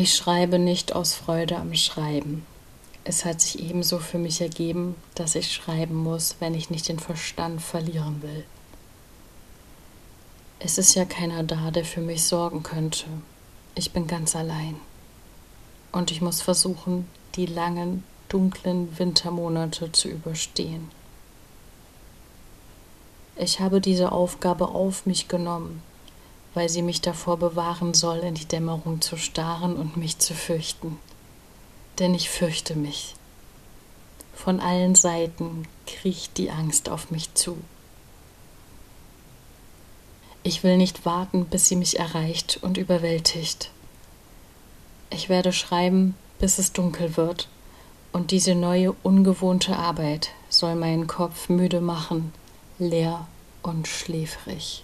Ich schreibe nicht aus Freude am Schreiben. Es hat sich ebenso für mich ergeben, dass ich schreiben muss, wenn ich nicht den Verstand verlieren will. Es ist ja keiner da, der für mich sorgen könnte. Ich bin ganz allein. Und ich muss versuchen, die langen, dunklen Wintermonate zu überstehen. Ich habe diese Aufgabe auf mich genommen, weil sie mich davor bewahren soll, in die Dämmerung zu starren und mich zu fürchten. Denn ich fürchte mich. Von allen Seiten kriecht die Angst auf mich zu. Ich will nicht warten, bis sie mich erreicht und überwältigt. Ich werde schreiben, bis es dunkel wird, und diese neue, ungewohnte Arbeit soll meinen Kopf müde machen, leer und schläfrig.